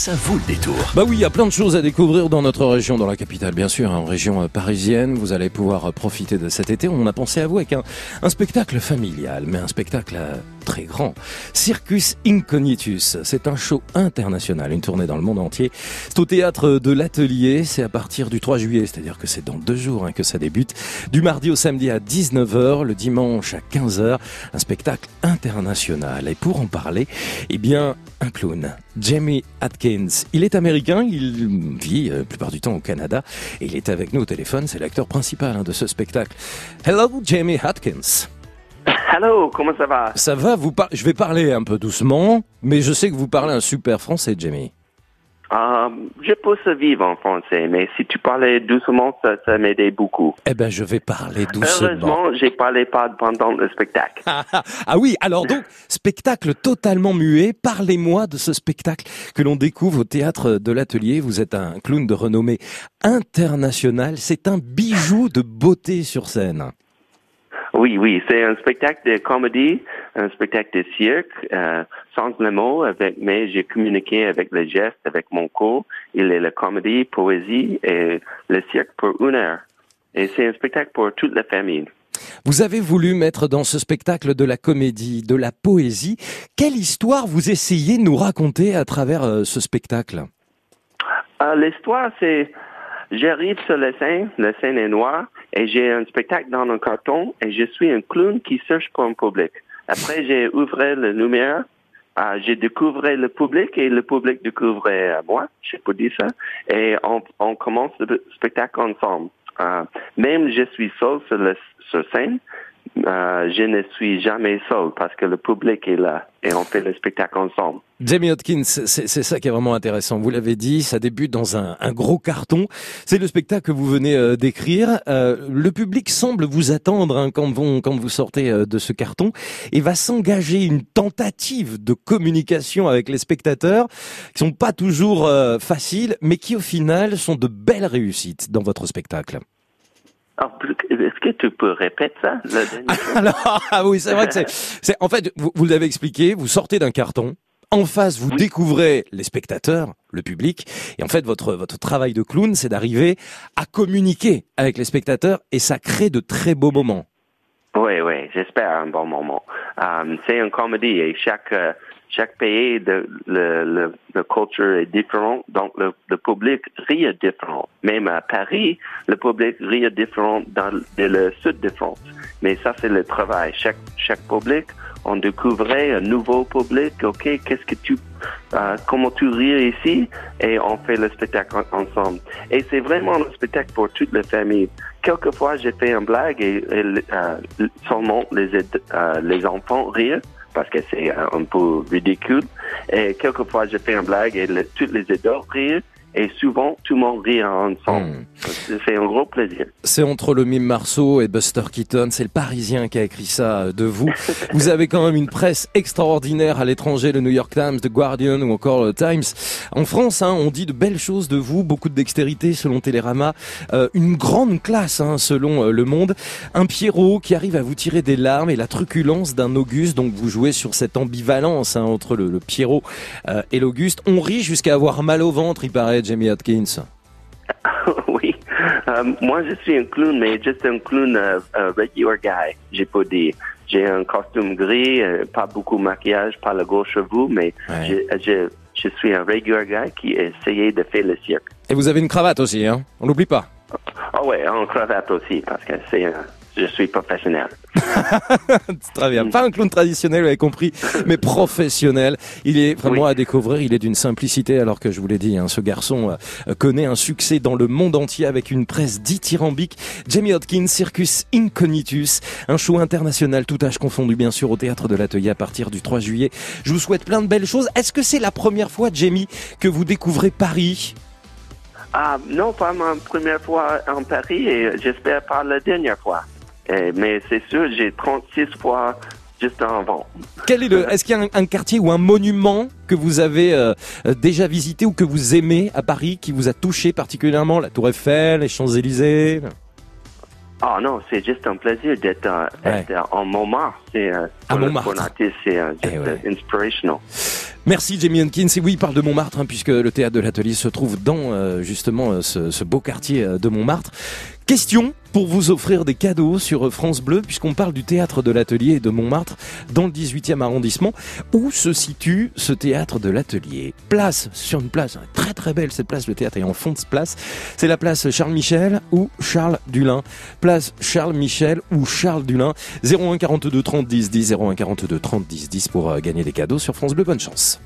ça vaut le détour. Bah oui, il y a plein de choses à découvrir dans notre région, dans la capitale bien sûr, hein, en région euh, parisienne. Vous allez pouvoir euh, profiter de cet été. On a pensé à vous avec un, un spectacle familial, mais un spectacle euh, très grand. Circus Incognitus, c'est un show international, une tournée dans le monde entier. C'est au théâtre de l'Atelier, c'est à partir du 3 juillet, c'est-à-dire que c'est dans deux jours hein, que ça débute. Du mardi au samedi à 19h, le dimanche à 15h, un spectacle international. Et pour en parler, eh bien, un clown, Jamie Atkins. Il est américain, il vit euh, la plupart du temps au Canada et il est avec nous au téléphone, c'est l'acteur principal hein, de ce spectacle. Hello Jamie Atkins. Hello, comment ça va Ça va, vous par- je vais parler un peu doucement, mais je sais que vous parlez un super français, Jamie. Euh, Je peux survivre en français, mais si tu parlais doucement, ça, ça m'aidait beaucoup. Eh ben, je vais parler doucement. Heureusement, j'ai parlé pas pendant le spectacle. Ah, ah, ah oui, alors donc, spectacle totalement muet. Parlez-moi de ce spectacle que l'on découvre au théâtre de l'Atelier. Vous êtes un clown de renommée internationale. C'est un bijou de beauté sur scène. Oui, oui, c'est un spectacle de comédie, un spectacle de cirque, euh, sans le mot, avec, mais j'ai communiqué avec le geste, avec mon cours. Il est la comédie, poésie et le cirque pour une heure. Et c'est un spectacle pour toute la famille. Vous avez voulu mettre dans ce spectacle de la comédie, de la poésie. Quelle histoire vous essayez de nous raconter à travers euh, ce spectacle? Euh, L'histoire, c'est j'arrive sur la scène, la scène est noire, et j'ai un spectacle dans un carton, et je suis un clown qui cherche pour un public. Après, j'ai ouvert la lumière, euh, j'ai découvert le public, et le public découvrait moi, je peux dire ça, et on, commence le spectacle ensemble. Euh, même je suis seul sur, la sur scène, euh, je ne suis jamais seul parce que le public est là et on fait le spectacle ensemble. Jamie Hodkins, c'est ça qui est vraiment intéressant. Vous l'avez dit, ça débute dans un, gros carton. C'est le spectacle que vous venez euh, d'écrire. Euh, le public semble vous attendre hein, quand, vous, sortez de ce carton et va s'engager une tentative de communication avec les spectateurs qui sont pas toujours faciles, mais qui au final sont de belles réussites dans votre spectacle. Est-ce que tu peux répéter ça? fois? Alors, ah oui, c'est vrai que c'est, en fait, vous, vous l'avez expliqué, vous sortez d'un carton. En face, vous découvrez les spectateurs, le public, et en fait, votre votre travail de clown, c'est d'arriver à communiquer avec les spectateurs, et ça crée de très beaux moments. Oui, oui, j'espère un bon moment. Um, c'est une comédie et chaque euh, chaque pays de le, le, le culture est différent, donc le, le public rit différent. Même à Paris, le public rit différent dans le, le sud de France. Mais ça c'est le travail. Chaque chaque public, on découvrait un nouveau public. Ok, qu'est-ce que tu euh, comment tu ris ici? Et on fait le spectacle en- ensemble. Et c'est vraiment un spectacle pour toute la famille. Quelquefois, j'ai fait une blague et, et, euh, seulement les, euh, les enfants rient parce que c'est un peu ridicule. Et quelquefois, j'ai fait une blague et le- les ados rient et souvent, tout le monde rit ensemble. Hmm. C'est un gros plaisir. C'est entre le mime Marceau et Buster Keaton, c'est le Parisien qui a écrit ça euh, de vous. Vous avez quand même une presse extraordinaire à l'étranger, le New York Times, The Guardian ou encore le Times. En France, hein, on dit de belles choses de vous, beaucoup de dextérité selon Télérama, euh, une grande classe hein, selon euh, Le Monde, un Pierrot qui arrive à vous tirer des larmes et la truculence d'un Auguste, donc vous jouez sur cette ambivalence hein, entre le, le Pierrot euh, et l'Auguste. On rit jusqu'à avoir mal au ventre, il paraît, Jamie Atkins. oui. Euh, moi, je suis un clown, mais juste un clown euh, euh, regular guy. J'ai pas dit. J'ai un costume gris, euh, pas beaucoup de maquillage, pas le gros cheveux, mais Ouais. je, je, je suis un regular guy qui essayait de faire le cirque. Et vous avez une cravate aussi, hein? On n'oublie pas. Ah ouais, en cravate aussi, parce que c'est je suis professionnel. Très bien. Pas un clown traditionnel, vous avez compris, mais professionnel. Il est vraiment Oui. à découvrir. Il est d'une simplicité, alors que je vous l'ai dit, hein, ce garçon euh, connaît un succès dans le monde entier avec une presse dithyrambique. Jamie Hodkins, Circus Incognitus, un show international, tout âge confondu, bien sûr, au théâtre de l'Atelier à partir du 3 juillet. Je vous souhaite plein de belles choses. Est-ce que c'est la première fois, Jamie, que vous découvrez Paris? Ah, non, pas ma première fois en Paris et j'espère pas la dernière fois. Eh, mais c'est sûr, j'ai 36 fois juste avant. Quel est le, est-ce qu'il y a un, un quartier ou un monument que vous avez euh, euh, déjà visité ou que vous aimez à Paris qui vous a touché particulièrement La Tour Eiffel, les Champs-Élysées? Ah non, c'est juste un plaisir d'être euh, Ouais. en Montmartre. C'est euh, c'est euh, Eh juste ouais. inspirational. Merci Jamie Hunkins. Et oui, il parle de Montmartre, hein, puisque le théâtre de l'atelier se trouve dans euh, justement ce, ce beau quartier de Montmartre. Question pour vous offrir des cadeaux sur France Bleu, puisqu'on parle du théâtre de l'atelier de Montmartre, dans le 18e arrondissement. Où se situe ce théâtre de l'atelier? Place, sur une place très très belle, cette place, le théâtre est en fond de ce place. C'est la place Charles Michel ou Charles Dulin. Place Charles Michel ou Charles Dulin. 01 42 30 10 10, 01 42 30 10 10 pour euh, gagner des cadeaux sur France Bleu. Bonne chance.